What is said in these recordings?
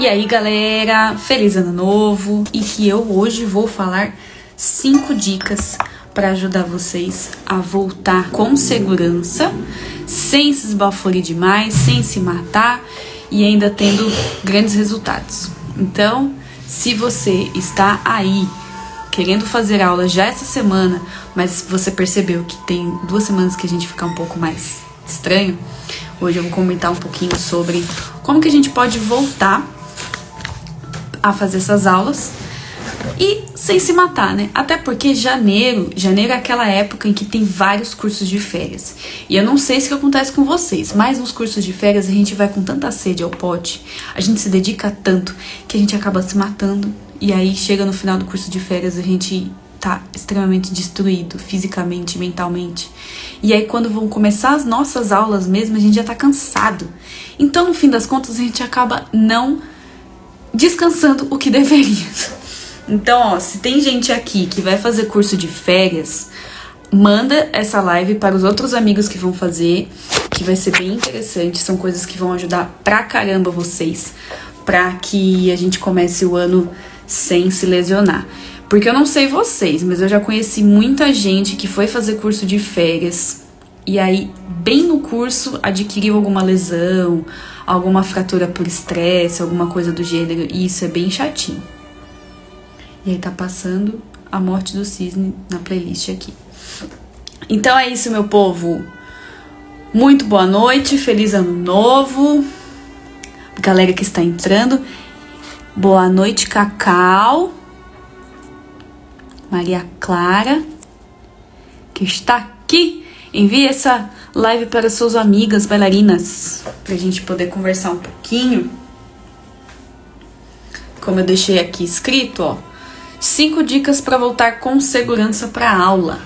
E aí, galera, feliz ano novo e que eu hoje vou falar cinco dicas para ajudar vocês a voltar com segurança, sem se esbaforir demais, sem se matar e ainda tendo grandes resultados. Então, se você está aí querendo fazer aula já essa semana, mas você percebeu que tem duas semanas que a gente fica um pouco mais estranho, hoje eu vou comentar um pouquinho sobre como que a gente pode voltar a fazer essas aulas e sem se matar, né? Até porque janeiro, janeiro é aquela época em que tem vários cursos de férias. E eu não sei se que acontece com vocês, mas nos cursos de férias a gente vai com tanta sede ao pote, a gente se dedica tanto que a gente acaba se matando. E aí chega no final do curso de férias a gente tá extremamente destruído fisicamente, mentalmente. E aí quando vão começar as nossas aulas mesmo, a gente já tá cansado. Então, no fim das contas, a gente acaba não descansando o que deveria. Então, ó, se tem gente aqui que vai fazer curso de férias, manda essa live para os outros amigos que vão fazer, que vai ser bem interessante. São coisas que vão ajudar pra caramba vocês, pra que a gente comece o ano sem se lesionar. Porque eu não sei vocês, mas eu já conheci muita gente que foi fazer curso de férias e aí, bem no curso, adquiriu alguma lesão, alguma fratura por estresse, alguma coisa do gênero, e isso é bem chatinho. E aí tá passando a morte do cisne na playlist aqui. Então é isso, meu povo. Muito boa noite, feliz ano novo. Galera que está entrando. Boa noite, Cacau. Maria Clara, que está aqui. Envie essa live para suas amigas bailarinas, para a gente poder conversar um pouquinho. Como eu deixei aqui escrito, ó, cinco dicas para voltar com segurança para aula,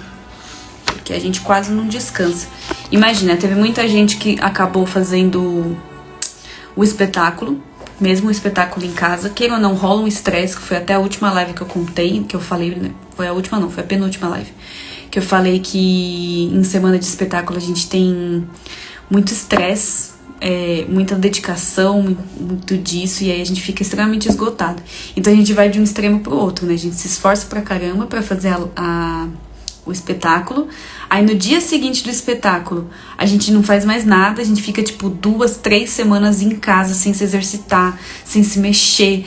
que a gente quase não descansa. Imagina, teve muita gente que acabou fazendo o espetáculo, mesmo o espetáculo em casa, queira ou não, rola um estresse, que foi até a última live que eu contei, que eu falei, né? Foi a última não, foi a penúltima live que eu falei que em semana de espetáculo a gente tem muito estresse, é, muita dedicação, muito disso, e aí a gente fica extremamente esgotado. Então a gente vai de um extremo pro outro, né? A gente se esforça pra caramba pra fazer a, a o espetáculo. Aí no dia seguinte do espetáculo, a gente não faz mais nada, a gente fica tipo duas, três semanas em casa sem se exercitar, sem se mexer,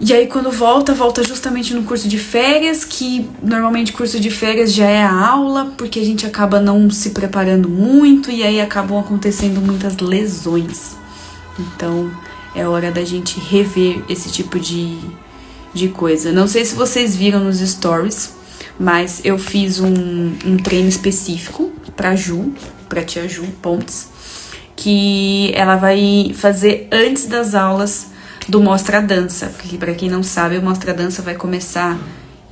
e aí quando volta, volta justamente no curso de férias, que normalmente curso de férias já é a aula, porque a gente acaba não se preparando muito e aí acabam acontecendo muitas lesões. Então é hora da gente rever esse tipo de, de coisa. Não sei se vocês viram nos stories, mas eu fiz um, um treino específico pra Ju, pra tia Ju Pontes, que ela vai fazer antes das aulas do Mostra Dança, porque para quem não sabe, o Mostra Dança vai começar,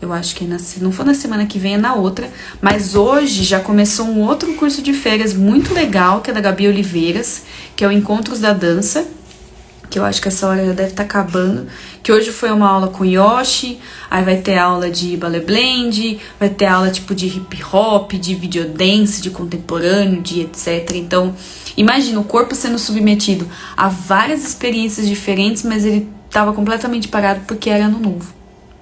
eu acho que na, se não for na semana que vem, é na outra, mas hoje já começou um outro curso de férias muito legal, que é da Gabi Oliveiras, que é o Encontros da Dança, que eu acho que essa hora já deve estar tá acabando, que hoje foi uma aula com Yoshi, aí vai ter aula de ballet blend, vai ter aula tipo de hip hop, de videodance, de contemporâneo, de etc. Então, imagina o corpo sendo submetido a várias experiências diferentes, mas ele estava completamente parado porque era ano novo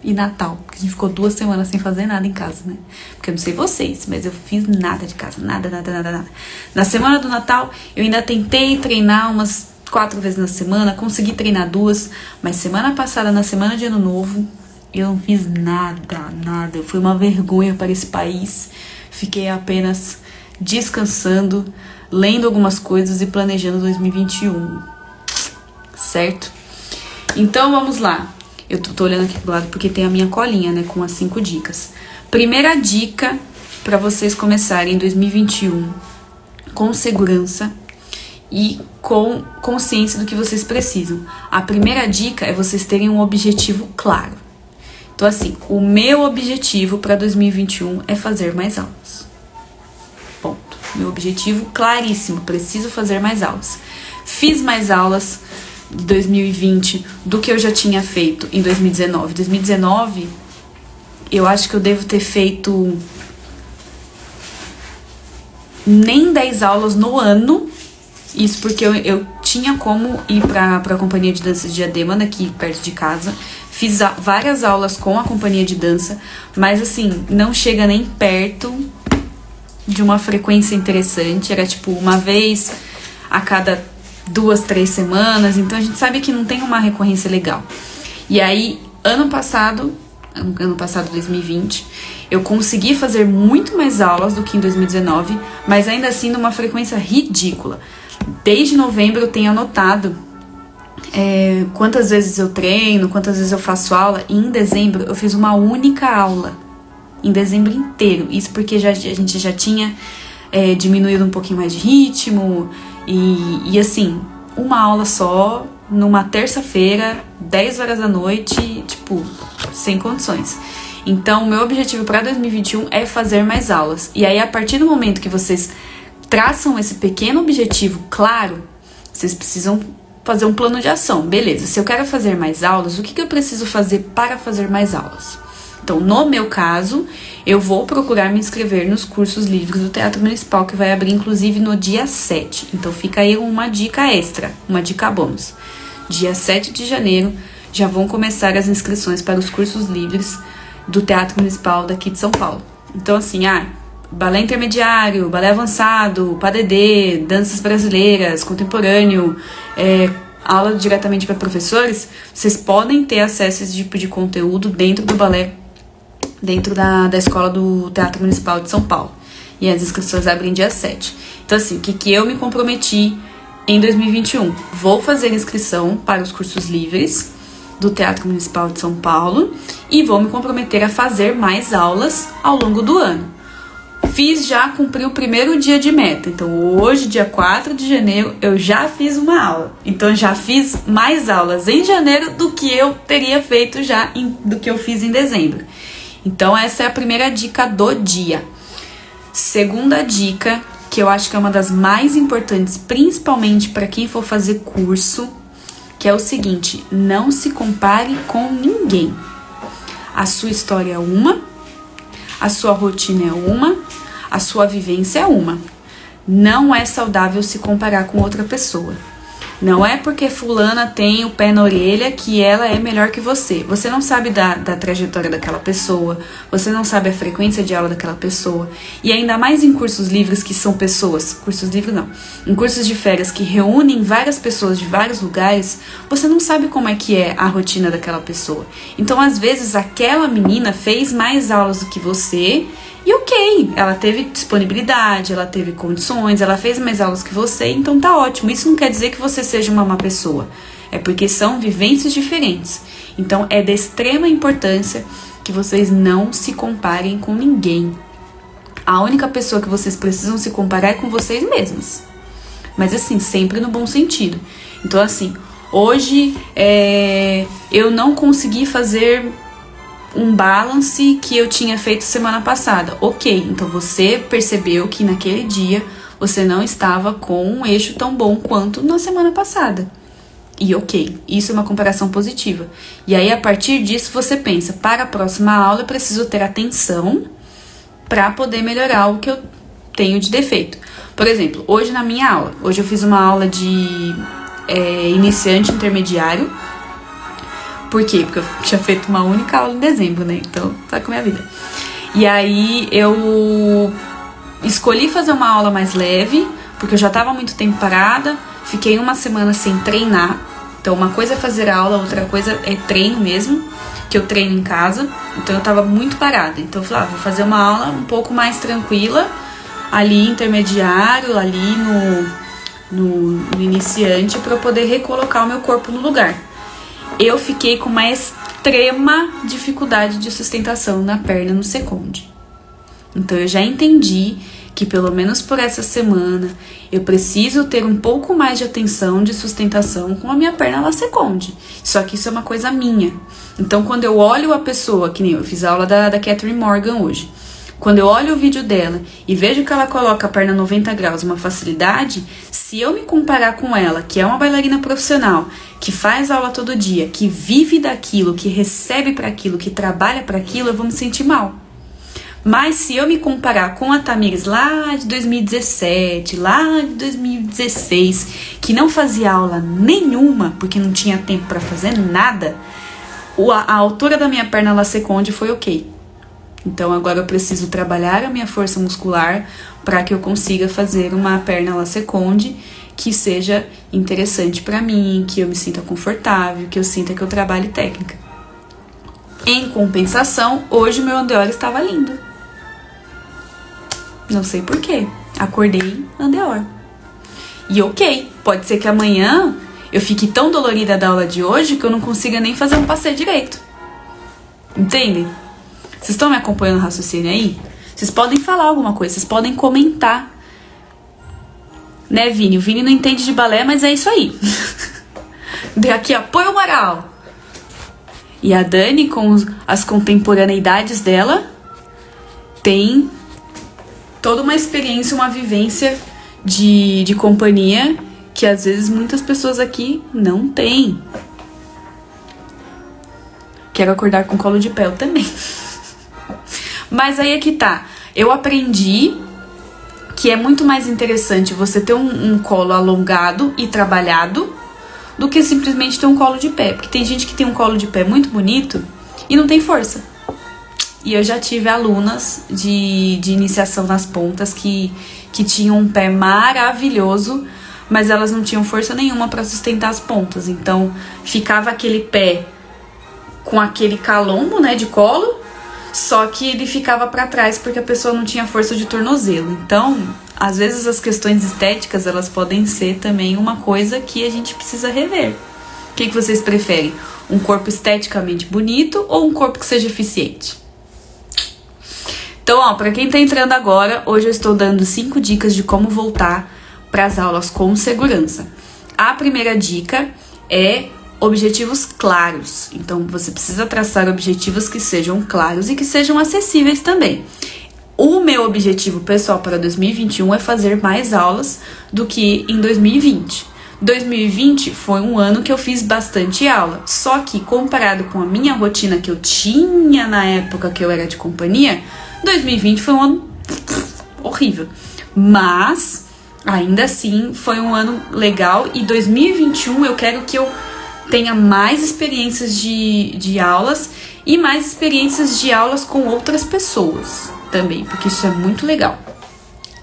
e Natal, porque a gente ficou duas semanas sem fazer nada em casa, né? Porque eu não sei vocês, mas eu fiz nada de casa, nada, nada, nada, nada. Na semana do Natal, eu ainda tentei treinar umas quatro vezes na semana, consegui treinar duas, mas semana passada, na semana de ano novo, eu não fiz nada, nada. Foi uma vergonha para esse país. Fiquei apenas descansando, lendo algumas coisas e planejando 2021. Certo? Então vamos lá. Eu tô, tô olhando aqui pro lado porque tem a minha colinha, né, com as cinco dicas. Primeira dica para vocês começarem 2021 com segurança e com consciência do que vocês precisam. A primeira dica é vocês terem um objetivo claro. Então, assim, o meu objetivo para 2021 é fazer mais aulas. Ponto. Meu objetivo claríssimo, preciso fazer mais aulas. Fiz mais aulas de 2020 do que eu já tinha feito em 2019. 2019, eu acho que eu devo ter feito nem 10 aulas no ano Isso porque eu, eu tinha como ir pra, pra companhia de dança de Diadema, daqui perto de casa. Fiz a, várias aulas com a companhia de dança, mas assim, não chega nem perto de uma frequência interessante. Era tipo uma vez a cada duas, três semanas. Então a gente sabe que não tem uma recorrência legal. E aí, ano passado, ano passado 2020, eu consegui fazer muito mais aulas do que em 2019, mas ainda assim numa frequência ridícula. Desde novembro eu tenho anotado é, quantas vezes eu treino, quantas vezes eu faço aula, e em dezembro eu fiz uma única aula. Em dezembro inteiro. Isso porque já, a gente já tinha é, diminuído um pouquinho mais de ritmo. E, e assim, uma aula só, numa terça-feira, 10 horas da noite, tipo, sem condições. Então, meu objetivo para 2021 é fazer mais aulas. E aí, a partir do momento que vocês traçam esse pequeno objetivo claro, vocês precisam fazer um plano de ação. Beleza, se eu quero fazer mais aulas, o que, que eu preciso fazer para fazer mais aulas? Então, no meu caso, eu vou procurar me inscrever nos cursos livres do Teatro Municipal, que vai abrir inclusive no dia 7. Então, fica aí uma dica extra, uma dica bônus. Dia 7 de janeiro já vão começar as inscrições para os cursos livres do Teatro Municipal daqui de São Paulo. Então, assim, ah, balé intermediário, balé avançado, PADD, danças brasileiras, contemporâneo, é, aula diretamente para professores, vocês podem ter acesso a esse tipo de conteúdo dentro do balé, dentro da, da escola do Teatro Municipal de São Paulo. E as inscrições abrem dia 7. Então, assim, o que, que eu me comprometi em 2021? Vou fazer inscrição para os cursos livres do Teatro Municipal de São Paulo e vou me comprometer a fazer mais aulas ao longo do ano. Fiz já, cumpri o primeiro dia de meta. Então, hoje, dia 4 de janeiro, eu já fiz uma aula. Então, já fiz mais aulas em janeiro do que eu teria feito já em, do que eu fiz em dezembro. Então, essa é a primeira dica do dia. Segunda dica, que eu acho que é uma das mais importantes, principalmente para quem for fazer curso, que é o seguinte: não se compare com ninguém. A sua história é uma, a sua rotina é uma, a sua vivência é uma. Não é saudável se comparar com outra pessoa. Não é porque fulana tem o pé na orelha que ela é melhor que você. Você não sabe da, da trajetória daquela pessoa, você não sabe a frequência de aula daquela pessoa. E ainda mais em cursos livres que são pessoas, cursos livres não, em cursos de férias que reúnem várias pessoas de vários lugares, você não sabe como é que é a rotina daquela pessoa. Então, às vezes, aquela menina fez mais aulas do que você e ok, ela teve disponibilidade, ela teve condições, ela fez mais aulas que você, então tá ótimo. Isso não quer dizer que você seja uma má pessoa, é porque são vivências diferentes. Então é de extrema importância que vocês não se comparem com ninguém. A única pessoa que vocês precisam se comparar é com vocês mesmos. Mas assim, sempre no bom sentido. Então, assim, hoje é, eu não consegui fazer um balance que eu tinha feito semana passada. Ok, então você percebeu que naquele dia você não estava com um eixo tão bom quanto na semana passada. E ok, isso é uma comparação positiva. E aí, a partir disso, você pensa: para a próxima aula, eu preciso ter atenção para poder melhorar o que eu tenho de defeito. Por exemplo, hoje na minha aula, hoje eu fiz uma aula de é, iniciante intermediário por quê? Porque eu tinha feito uma única aula em dezembro, né? Então, tá com a minha vida. E aí eu escolhi fazer uma aula mais leve, porque eu já tava muito tempo parada, fiquei uma semana sem treinar. Então, uma coisa é fazer aula, outra coisa é treino mesmo, que eu treino em casa. Então, eu tava muito parada. Então, eu falei, ah, vou fazer uma aula um pouco mais tranquila, ali intermediário, ali no, no, no iniciante, para eu poder recolocar o meu corpo no lugar eu fiquei com uma extrema dificuldade de sustentação na perna no seconde. Então eu já entendi que pelo menos por essa semana eu preciso ter um pouco mais de atenção de sustentação com a minha perna na seconde. Só que isso é uma coisa minha. Então quando eu olho a pessoa, que nem eu fiz a aula da, da Catherine Morgan hoje, quando eu olho o vídeo dela e vejo que ela coloca a perna 90 graus uma facilidade, se eu me comparar com ela, que é uma bailarina profissional, que faz aula todo dia, que vive daquilo, que recebe para aquilo, que trabalha para aquilo, eu vou me sentir mal. Mas se eu me comparar com a Tamires lá de 2017, lá de 2016, que não fazia aula nenhuma, porque não tinha tempo para fazer nada, a, altura da minha perna laceconde foi ok. Então agora eu preciso trabalhar a minha força muscular para que eu consiga fazer uma perna laceconde que seja interessante para mim, que eu me sinta confortável, que eu sinta que eu trabalhe técnica. Em compensação, hoje meu andeor estava lindo. Não sei porquê. Acordei andeor. E ok, pode ser que amanhã eu fique tão dolorida da aula de hoje que eu não consiga nem fazer um passeio direito. Entende? Vocês estão me acompanhando o raciocínio aí? Vocês podem falar alguma coisa, vocês podem comentar. Né, Vini? O Vini não entende de balé, mas é isso aí. Dê aqui apoio moral. E a Dani, com as contemporaneidades dela, tem toda uma experiência, uma vivência de, de companhia que às vezes muitas pessoas aqui não têm. Quero acordar com colo de pé também. Mas aí é que tá. Eu aprendi que é muito mais interessante você ter um, um, colo alongado e trabalhado do que simplesmente ter um colo de pé. Porque tem gente que tem um colo de pé muito bonito e não tem força. E eu já tive alunas de, de iniciação nas pontas que, que tinham um pé maravilhoso, mas elas não tinham força nenhuma para sustentar as pontas. Então ficava aquele pé com aquele calombo, né, de colo, só que ele ficava para trás porque a pessoa não tinha força de tornozelo. Então, às vezes as questões estéticas, elas podem ser também uma coisa que a gente precisa rever. O que, que vocês preferem? Um corpo esteticamente bonito ou um corpo que seja eficiente? Então, ó, para quem tá entrando agora, hoje eu estou dando cinco dicas de como voltar para as aulas com segurança. A primeira dica é objetivos claros. Então, você precisa traçar objetivos que sejam claros e que sejam acessíveis também. O meu objetivo pessoal para 2021 é fazer mais aulas do que em 2020. 2020 foi um ano que eu fiz bastante aula, só que comparado com a minha rotina que eu tinha na época que eu era de companhia, 2020 foi um ano horrível. Mas ainda assim foi um ano legal e 2021 eu quero que eu tenha mais experiências de, de aulas e mais experiências de aulas com outras pessoas também, porque isso é muito legal.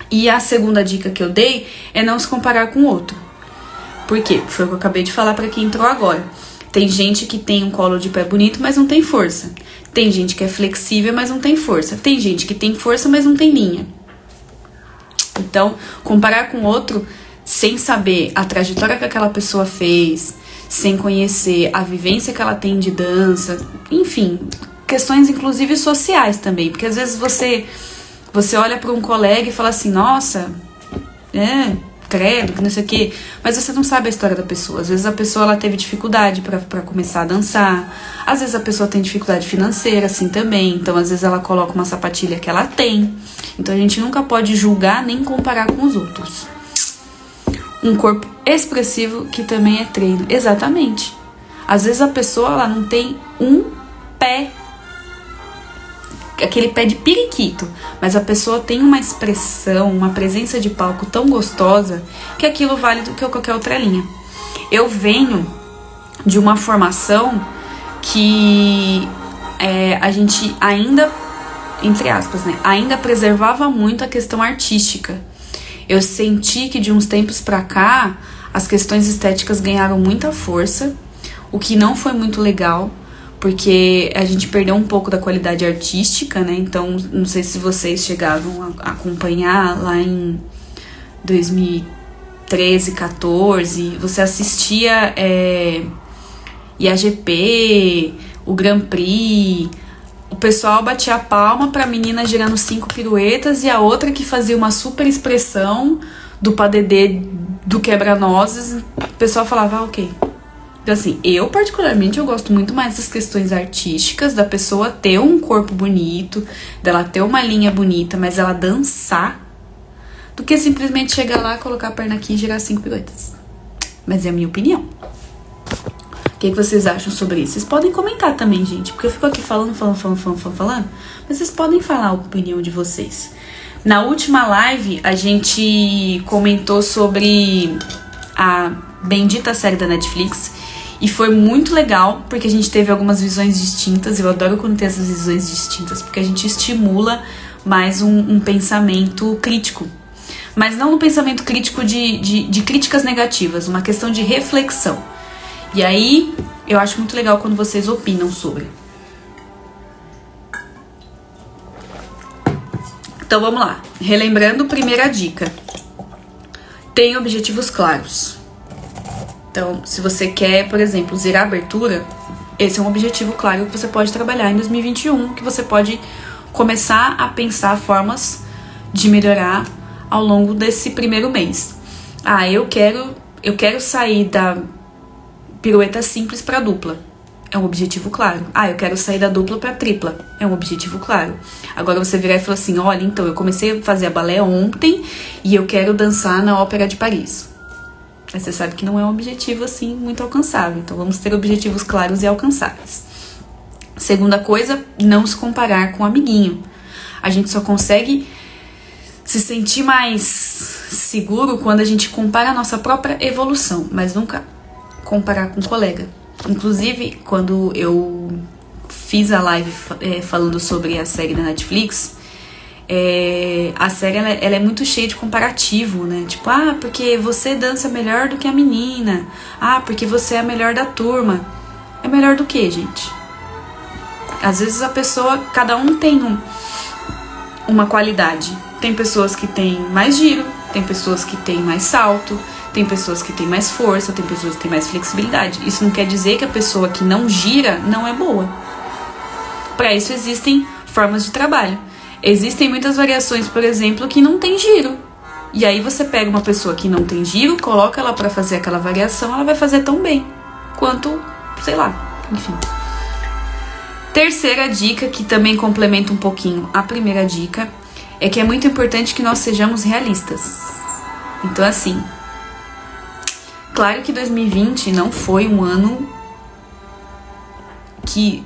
E a segunda dica que eu dei é não se comparar com outro. Por quê? Foi o que eu acabei de falar para quem entrou agora. Tem gente que tem um colo de pé bonito, mas não tem força. Tem gente que é flexível, mas não tem força. Tem gente que tem força, mas não tem linha. Então, comparar com outro sem saber a trajetória que aquela pessoa fez, sem conhecer a vivência que ela tem de dança, enfim, questões inclusive sociais também, porque às vezes você você olha para um colega e fala assim: "Nossa, é, credo, que não sei o quê. Mas você não sabe a história da pessoa. Às vezes a pessoa ela teve dificuldade para começar a dançar. Às vezes a pessoa tem dificuldade financeira, assim também. Então, às vezes ela coloca uma sapatilha que ela tem. Então, a gente nunca pode julgar nem comparar com os outros. Um corpo expressivo que também é treino. Exatamente. Às vezes a pessoa ela não tem um pé aquele pé de periquito, mas a pessoa tem uma expressão, uma presença de palco tão gostosa que aquilo vale do que qualquer outra linha. Eu venho de uma formação que é, a gente ainda, entre aspas, né, ainda preservava muito a questão artística. Eu senti que de uns tempos pra cá as questões estéticas ganharam muita força, o que não foi muito legal porque a gente perdeu um pouco da qualidade artística, né? Então, não sei se vocês chegavam a acompanhar lá em 2013, 14, você assistia é, IAGP, o Grand Prix, o pessoal batia a palma pra menina girando cinco piruetas e a outra que fazia uma super expressão do padedê do quebra-nozes, o pessoal falava, ah, ok, então, assim, eu particularmente eu gosto muito mais das questões artísticas, da pessoa ter um corpo bonito, dela ter uma linha bonita, mas ela dançar, do que simplesmente chegar lá, colocar a perna aqui e girar cinco piruetas. Mas é a minha opinião. Que, que vocês acham sobre isso? Vocês podem comentar também, gente, porque eu fico aqui falando, falando, falando, falando, falando, mas vocês podem falar a opinião de vocês. Na última live, a gente comentou sobre a bendita série da Netflix e foi muito legal porque a gente teve algumas visões distintas. Eu adoro quando tem essas visões distintas porque a gente estimula mais um, um pensamento crítico. Mas não um pensamento crítico de, de, de críticas negativas, uma questão de reflexão. E aí, eu acho muito legal quando vocês opinam sobre. Então vamos lá. Relembrando, primeira dica. Tenha objetivos claros. Então, se você quer, por exemplo, zerar a abertura, esse é um objetivo claro que você pode trabalhar em 2021, que você pode começar a pensar formas de melhorar ao longo desse primeiro mês. Ah, eu quero, eu quero sair da pirueta simples para dupla. É um objetivo claro. Ah, eu quero sair da dupla para tripla. É um objetivo claro. Agora você virar e falar assim: olha, então eu comecei a fazer a balé ontem e eu quero dançar na Ópera de Paris. Aí você sabe que não é um objetivo assim muito alcançável. Então vamos ter objetivos claros e alcançáveis. Segunda coisa, não se comparar com o amiguinho. A gente só consegue se sentir mais seguro quando a gente compara a nossa própria evolução, mas nunca comparar com um colega. Inclusive, quando eu fiz a live é, falando sobre a série da Netflix, é, a série ela, ela, é muito cheia de comparativo, né? Tipo, ah, porque você dança melhor do que a menina. Ah, porque você é a melhor da turma. É melhor do que, gente? Às vezes a pessoa, cada um tem um, uma qualidade. Tem pessoas que têm mais giro, tem pessoas que têm mais salto, tem pessoas que têm mais força, tem pessoas que têm mais flexibilidade. Isso não quer dizer que a pessoa que não gira não é boa. Para isso existem formas de trabalho. Existem muitas variações, por exemplo, que não tem giro. E aí você pega uma pessoa que não tem giro, coloca ela para fazer aquela variação, ela vai fazer tão bem quanto, sei lá, enfim. Terceira dica que também complementa um pouquinho a primeira dica é que é muito importante que nós sejamos realistas. Então assim, Claro que 2020 não foi um ano que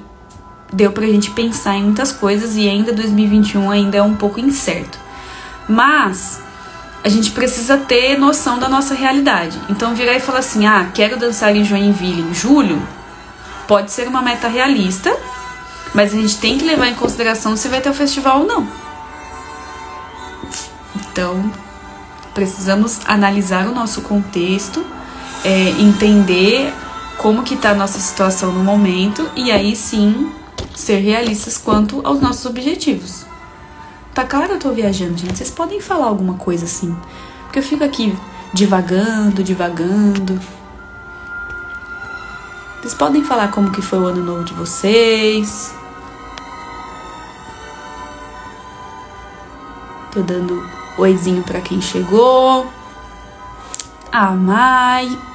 deu pra gente pensar em muitas coisas e ainda 2021 ainda é um pouco incerto. Mas a gente precisa ter noção da nossa realidade. Então virar e falar assim: "Ah, quero dançar em Joinville em julho", pode ser uma meta realista, mas a gente tem que levar em consideração se vai ter o festival ou não. Então, precisamos analisar o nosso contexto é, entender como que tá a nossa situação no momento e aí sim ser realistas quanto aos nossos objetivos. Tá claro eu tô viajando, gente? Vocês podem falar alguma coisa assim? Porque eu fico aqui divagando, divagando. Vocês podem falar como que foi o ano novo de vocês. Tô dando oizinho para quem chegou. A Mai.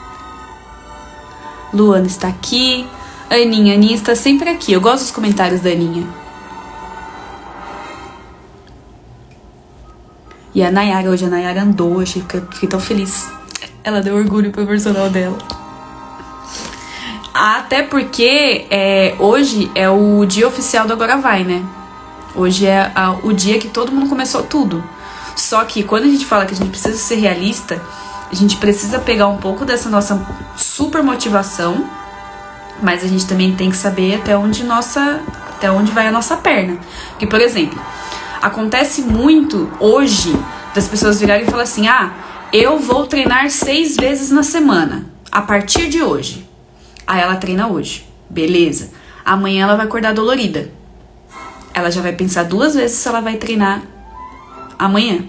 Luana está aqui. Aninha, Aninha está sempre aqui. Eu gosto dos comentários da Aninha. E a Nayara, hoje a Nayara andou, achei que fiquei tão feliz. Ela deu orgulho pro personal dela. Até porque é, hoje é o dia oficial do Agora Vai, né? Hoje é a, o dia que todo mundo começou tudo. Só que quando a gente fala que a gente precisa ser realista, a gente precisa pegar um pouco dessa nossa super motivação, mas a gente também tem que saber até onde nossa, até onde vai a nossa perna. Porque, por exemplo, acontece muito hoje das pessoas virarem e falar assim: "Ah, eu vou treinar seis vezes na semana a partir de hoje". Aí ela treina hoje, beleza? Amanhã ela vai acordar dolorida. Ela já vai pensar duas vezes se ela vai treinar amanhã.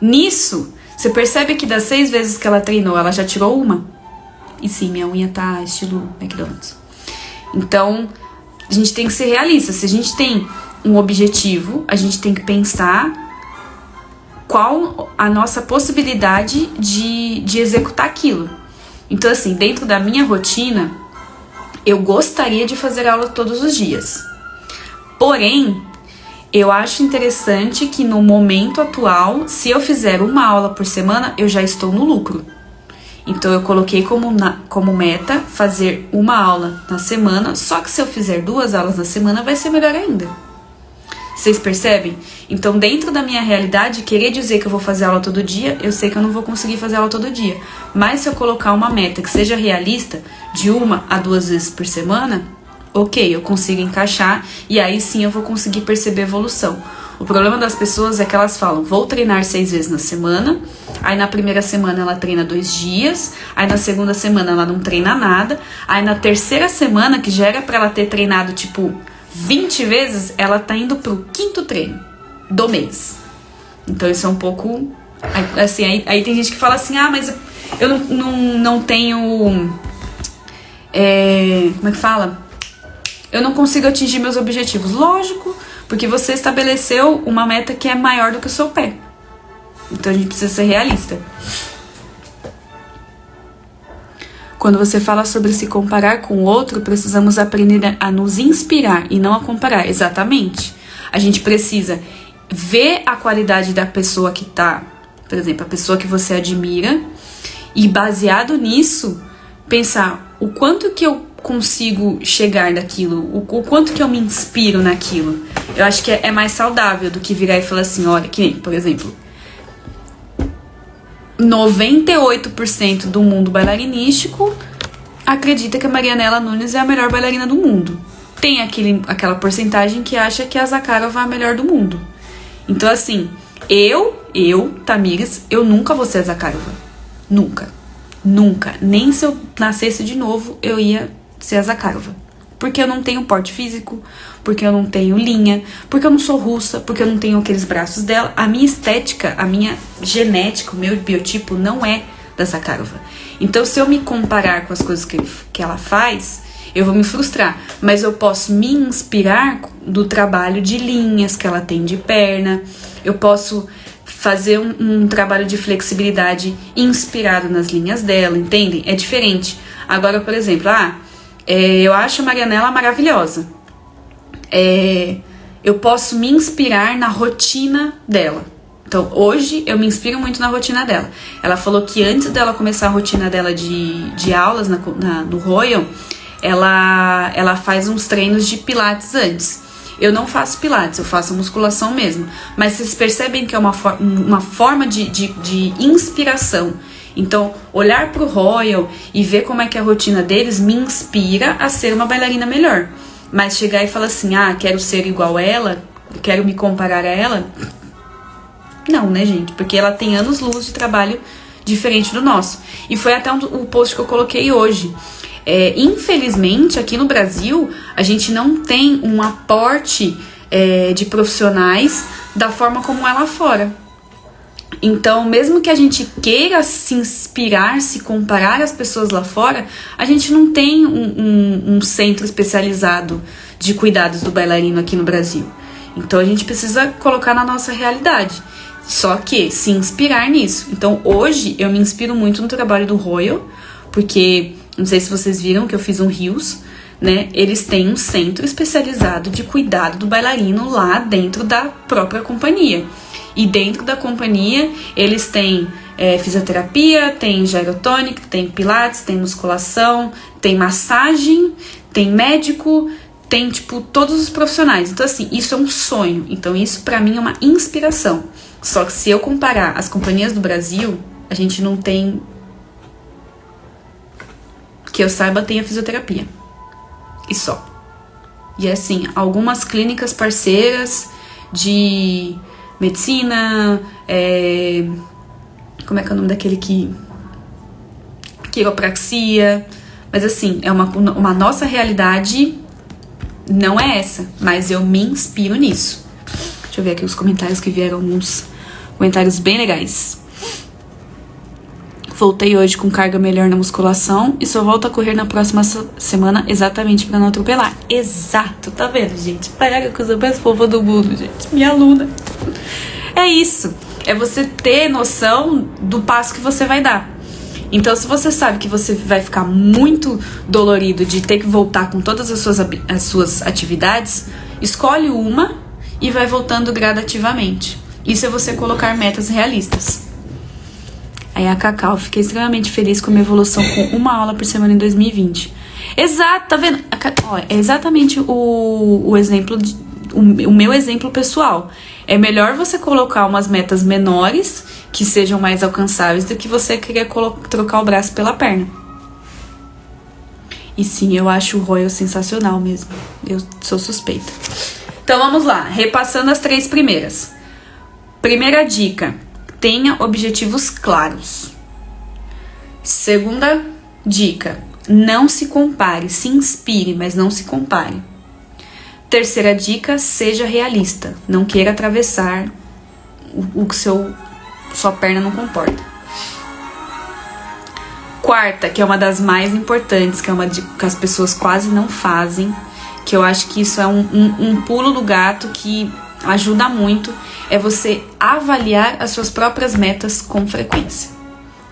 Nisso, você percebe que das seis vezes que ela treinou, ela já tirou uma? E sim, minha unha tá estilo McDonald's. Então, a gente tem que ser realista. Se a gente tem um objetivo, a gente tem que pensar qual a nossa possibilidade de, de executar aquilo. Então, assim, dentro da minha rotina, eu gostaria de fazer aula todos os dias. Porém, eu acho interessante que no momento atual, se eu fizer uma aula por semana, eu já estou no lucro. Então eu coloquei como, na, como meta fazer uma aula na semana, só que se eu fizer duas aulas na semana vai ser melhor ainda. Vocês percebem? Então, dentro da minha realidade, querer dizer que eu vou fazer aula todo dia, eu sei que eu não vou conseguir fazer aula todo dia. Mas se eu colocar uma meta que seja realista, de uma a duas vezes por semana, ok, eu consigo encaixar e aí sim eu vou conseguir perceber evolução. O problema das pessoas é que elas falam, vou treinar seis vezes na semana, aí na primeira semana ela treina dois dias, aí na segunda semana ela não treina nada, aí na terceira semana, que já era pra ela ter treinado tipo 20 vezes, ela tá indo pro quinto treino do mês. Então isso é um pouco. Assim, aí, aí tem gente que fala assim, ah, mas eu não, não, não tenho. É, como é que fala? Eu não consigo atingir meus objetivos. Lógico, porque você estabeleceu uma meta que é maior do que o seu pé. Então a gente precisa ser realista. Quando você fala sobre se comparar com o outro, precisamos aprender a nos inspirar e não a comparar. Exatamente. A gente precisa ver a qualidade da pessoa que tá, por exemplo, a pessoa que você admira, e baseado nisso, pensar o quanto que eu consigo chegar naquilo, o, o quanto que eu me inspiro naquilo. Eu acho que é, é mais saudável do que virar e falar assim, olha, que nem, por exemplo, 98% do mundo bailarinístico acredita que a Marianela Nunes é a melhor bailarina do mundo. Tem aquele, aquela porcentagem que acha que a Zakharova é a melhor do mundo. Então, assim, eu, eu, Tamires, eu nunca vou ser a Zakharova. Nunca. Nunca. Nem se eu nascesse de novo, eu ia ser a Zakharova. Porque eu não tenho porte físico, porque eu não tenho linha, porque eu não sou russa, porque eu não tenho aqueles braços dela. A minha estética, a minha genética, o meu biotipo não é da Zakharova. Então, se eu me comparar com as coisas que, que ela faz, eu vou me frustrar. Mas eu posso me inspirar do trabalho de linhas que ela tem de perna. Eu posso fazer um, um trabalho de flexibilidade inspirado nas linhas dela, entendem? É diferente. Agora, por exemplo, ah, é, eu acho a Marianela maravilhosa. É, eu posso me inspirar na rotina dela. Então, hoje eu me inspiro muito na rotina dela. Ela falou que antes dela começar a rotina dela de, de aulas na, na, no Royal, ela, ela faz uns treinos de pilates antes. Eu não faço pilates, eu faço musculação mesmo. Mas vocês percebem que é uma, for uma forma de, de, de inspiração. Então, olhar para o Royal e ver como é que é a rotina deles me inspira a ser uma bailarina melhor. Mas chegar e falar assim, ah, quero ser igual a ela, quero me comparar a ela. Não, né, gente? Porque ela tem anos-luz de trabalho diferente do nosso. E foi até um, o post que eu coloquei hoje. É, infelizmente, aqui no Brasil, a gente não tem um aporte é, de profissionais da forma como é lá fora. Então, mesmo que a gente queira se inspirar, se comparar às pessoas lá fora, a gente não tem um, um, um centro especializado de cuidados do bailarino aqui no Brasil. Então, a gente precisa colocar na nossa realidade. Só que se inspirar nisso. Então, hoje eu me inspiro muito no trabalho do Royal, porque não sei se vocês viram que eu fiz um Rios, né? Eles têm um centro especializado de cuidado do bailarino lá dentro da própria companhia. E dentro da companhia, eles têm é, fisioterapia, tem gyrotonic, tem pilates, tem musculação, tem massagem, tem médico, tem tipo todos os profissionais. Então assim, isso é um sonho. Então isso para mim é uma inspiração. Só que se eu comparar as companhias do Brasil, a gente não tem que eu saiba tem a fisioterapia. E só. E assim, algumas clínicas parceiras de medicina, é, como é que é o nome daquele que. quiropraxia. Mas assim, é uma, uma nossa realidade não é essa, mas eu me inspiro nisso. Deixa eu ver aqui os comentários que vieram, uns comentários bem legais. Voltei hoje com carga melhor na musculação e só volto a correr na próxima semana exatamente para não atropelar. Exato, tá vendo, gente? Pega coisa mais fofa do mundo, gente. Minha aluna. É isso. É você ter noção do passo que você vai dar. Então, se você sabe que você vai ficar muito dolorido de ter que voltar com todas as suas, as suas atividades, escolhe uma e vai voltando gradativamente. Isso é você colocar metas realistas. Aí a Cacau, fiquei extremamente feliz com a minha evolução com uma aula por semana em 2020. Exato, tá vendo? Ó, é exatamente o, o exemplo, de, o, o meu exemplo pessoal. É melhor você colocar umas metas menores que sejam mais alcançáveis do que você querer trocar o braço pela perna. E sim, eu acho o Royal sensacional mesmo. Eu sou suspeita. Então vamos lá, repassando as três primeiras. Primeira dica: tenha objetivos claros. Segunda dica: não se compare, se inspire, mas não se compare. Terceira dica: seja realista. Não queira atravessar o, que seu sua perna não comporta. Quarta, que é uma das mais importantes, que é uma que as pessoas quase não fazem, que eu acho que isso é um, um, um pulo do gato que ajuda muito, é você avaliar as suas próprias metas com frequência.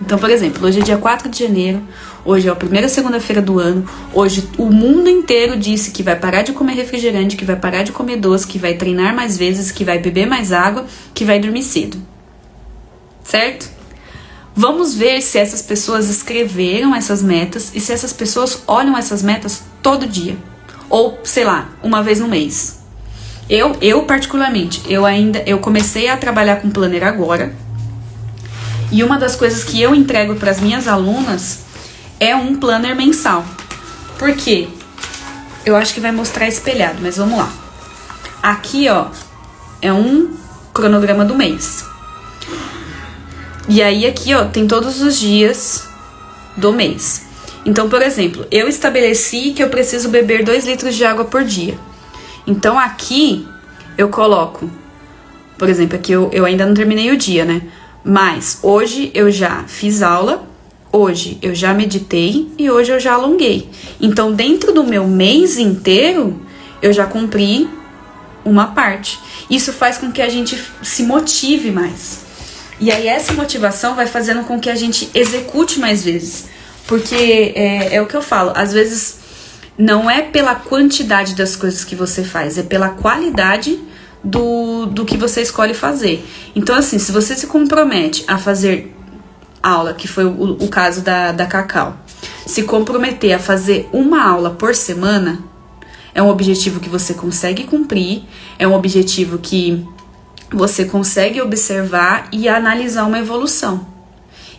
Então, por exemplo, hoje é dia 4 de janeiro, hoje é a primeira segunda-feira do ano, hoje o mundo inteiro disse que vai parar de comer refrigerante, que vai parar de comer doce, que vai treinar mais vezes, que vai beber mais água, que vai dormir cedo. Certo? Vamos ver se essas pessoas escreveram essas metas e se essas pessoas olham essas metas todo dia. Ou, sei lá, uma vez no mês. Eu, eu particularmente, eu ainda eu comecei a trabalhar com planner agora, e uma das coisas que eu entrego para as minhas alunas é um planner mensal. Por quê? Eu acho que vai mostrar espelhado, mas vamos lá. Aqui, ó, é um cronograma do mês. E aí aqui, ó, tem todos os dias do mês. Então, por exemplo, eu estabeleci que eu preciso beber 2 litros de água por dia. Então aqui eu coloco, por exemplo, aqui eu, eu ainda não terminei o dia, né? Mas hoje eu já fiz aula, hoje eu já meditei e hoje eu já alonguei. Então, dentro do meu mês inteiro, eu já cumpri uma parte. Isso faz com que a gente se motive mais. E aí, essa motivação vai fazendo com que a gente execute mais vezes. Porque é, é o que eu falo, às vezes não é pela quantidade das coisas que você faz, é pela qualidade do, do que você escolhe fazer. Então, assim, se você se compromete a fazer aula, que foi o, o caso da, da Cacau, se comprometer a fazer uma aula por semana, é um objetivo que você consegue cumprir, é um objetivo que você consegue observar e analisar uma evolução.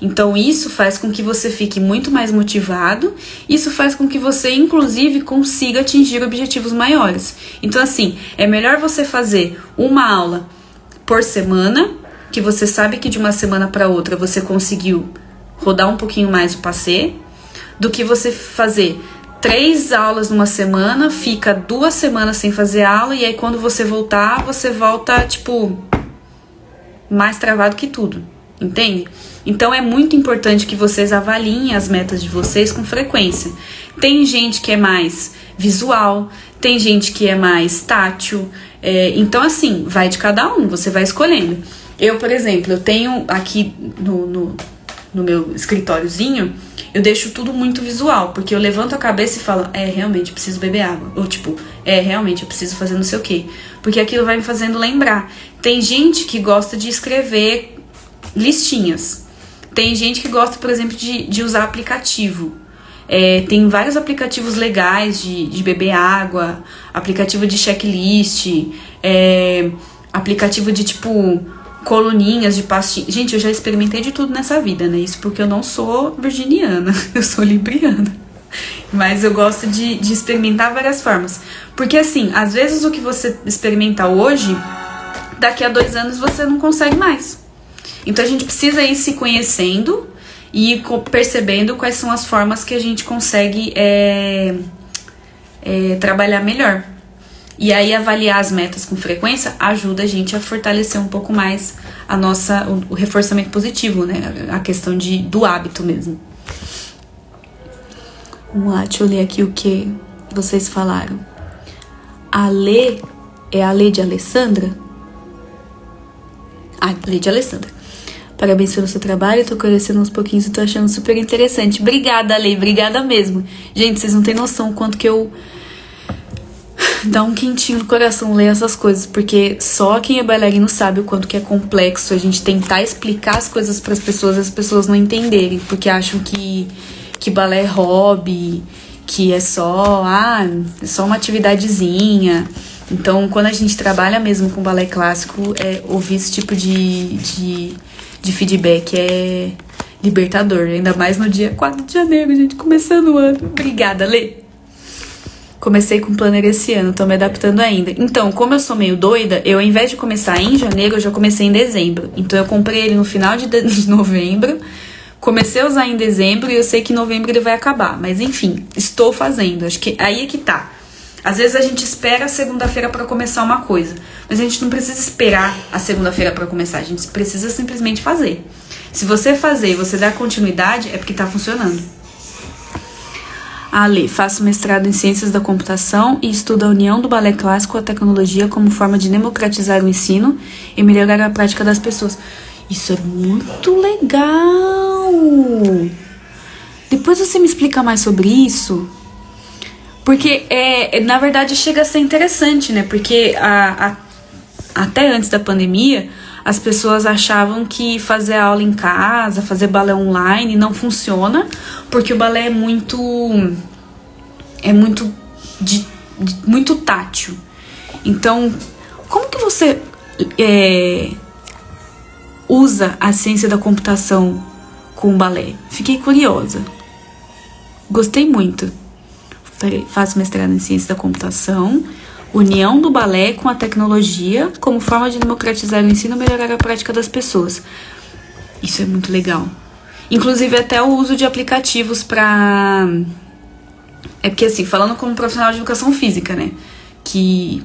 Então isso faz com que você fique muito mais motivado, isso faz com que você inclusive consiga atingir objetivos maiores. Então assim, é melhor você fazer uma aula por semana, que você sabe que de uma semana para outra você conseguiu rodar um pouquinho mais o passe, do que você fazer três aulas numa semana, fica duas semanas sem fazer aula e aí quando você voltar, você volta tipo mais travado que tudo, entende? Então é muito importante que vocês avaliem as metas de vocês com frequência. Tem gente que é mais visual, tem gente que é mais tátil. É, então, assim, vai de cada um, você vai escolhendo. Eu, por exemplo, eu tenho aqui no, no, no meu escritóriozinho, eu deixo tudo muito visual, porque eu levanto a cabeça e falo, é, realmente, preciso beber água. Ou tipo, é, realmente, eu preciso fazer não sei o quê. Porque aquilo vai me fazendo lembrar. Tem gente que gosta de escrever listinhas. Tem gente que gosta, por exemplo, de, de usar aplicativo. É, tem vários aplicativos legais de, de beber água, aplicativo de checklist, é, aplicativo de tipo coluninhas de pastinha. Gente, eu já experimentei de tudo nessa vida, né? Isso porque eu não sou virginiana, eu sou libriana. Mas eu gosto de, de experimentar várias formas. Porque assim, às vezes o que você experimenta hoje, daqui a dois anos você não consegue mais. Então a gente precisa ir se conhecendo e percebendo quais são as formas que a gente consegue é, é, trabalhar melhor. E aí avaliar as metas com frequência ajuda a gente a fortalecer um pouco mais a nossa o, o reforçamento positivo, né? A questão de do hábito mesmo. Vamos lá, deixa eu ler aqui o que vocês falaram. A Lê é a Lê de Alessandra? Ah, Lê de Alessandra. Parabéns pelo seu trabalho, tô conhecendo uns pouquinhos e tô achando super interessante. Obrigada, Lei, obrigada mesmo. Gente, vocês não têm noção quanto que eu dá um quentinho no coração ler essas coisas, porque só quem é bailarino sabe o quanto que é complexo a gente tentar explicar as coisas para as pessoas e as pessoas não entenderem, porque acham que, que balé é hobby, que é só, ah, é só uma atividadezinha. Então, quando a gente trabalha mesmo com balé clássico, é, ouvir esse tipo de, de, de feedback é libertador, ainda mais no dia 4 de janeiro, gente, começando o ano. Obrigada, Lê. Comecei com planner esse ano, tô me adaptando ainda. Então, como eu sou meio doida, eu ao invés de começar em janeiro, eu já comecei em dezembro. Então eu comprei ele no final de, de novembro, comecei a usar em dezembro e eu sei que em novembro ele vai acabar. Mas enfim, estou fazendo. Acho que aí é que tá. Às vezes a gente espera a segunda-feira para começar uma coisa, mas a gente não precisa esperar a segunda-feira para começar, a gente precisa simplesmente fazer. Se você fazer e você dar continuidade, é porque tá funcionando. Ali, faço mestrado em Ciências da Computação e estudo a união do balé clássico a tecnologia como forma de democratizar o ensino e melhorar a prática das pessoas. Isso é muito legal! Depois você me explica mais sobre isso? Porque, é, na verdade, chega a ser interessante, né? Porque a, a, até antes da pandemia, as pessoas achavam que fazer aula em casa, fazer balé online não funciona, porque o balé é muito é muito de, de, muito tátil. Então, como que você é, usa a ciência da computação com o balé? Fiquei curiosa. Gostei muito. Faço mestrado em ciência da computação união do balé com a tecnologia como forma de democratizar o ensino e melhorar a prática das pessoas. Isso é muito legal. Inclusive até o uso de aplicativos para é porque assim, falando como profissional de educação física, né, que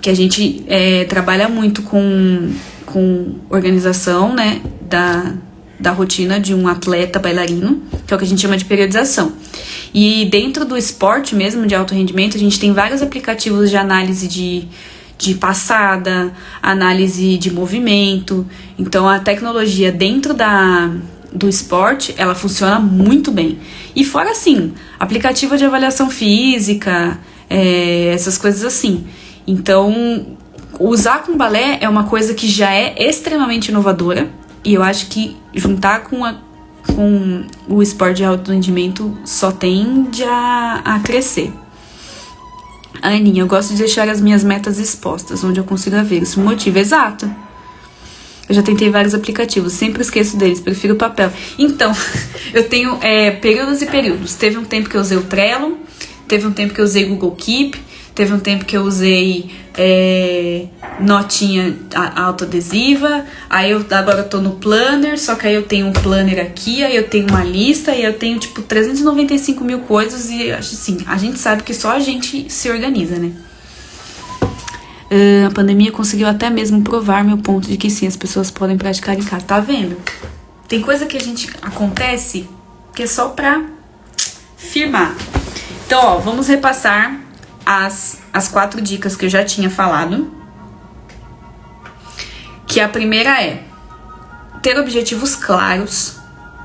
que a gente é, trabalha muito com, com organização, né, da, da rotina de um atleta bailarino, que é o que a gente chama de periodização. E dentro do esporte mesmo, de alto rendimento, a gente tem vários aplicativos de análise de, de passada, análise de movimento. Então a tecnologia dentro da, do esporte, ela funciona muito bem. E fora assim, aplicativo de avaliação física, é, essas coisas assim. Então, usar com balé é uma coisa que já é extremamente inovadora. E eu acho que juntar com a com o esporte de alto rendimento só tende a, a crescer. Aninha, eu gosto de deixar as minhas metas expostas, onde eu consiga ver. Isso motiva, exato. Eu já tentei vários aplicativos, sempre esqueço deles, prefiro o papel. Então, eu tenho é, períodos e períodos. Teve um tempo que eu usei o Trello, teve um tempo que eu usei Google Keep, Teve um tempo que eu usei é, notinha autoadesiva, aí eu agora eu tô no planner, só que aí eu tenho um planner aqui, aí eu tenho uma lista e eu tenho tipo 395 mil coisas e assim, a gente sabe que só a gente se organiza, né? Uh, a pandemia conseguiu até mesmo provar meu ponto de que sim, as pessoas podem praticar em casa. Tá vendo? Tem coisa que a gente acontece que é só pra firmar. Então, ó, vamos repassar as, as quatro dicas que eu já tinha falado. Que a primeira é ter objetivos claros,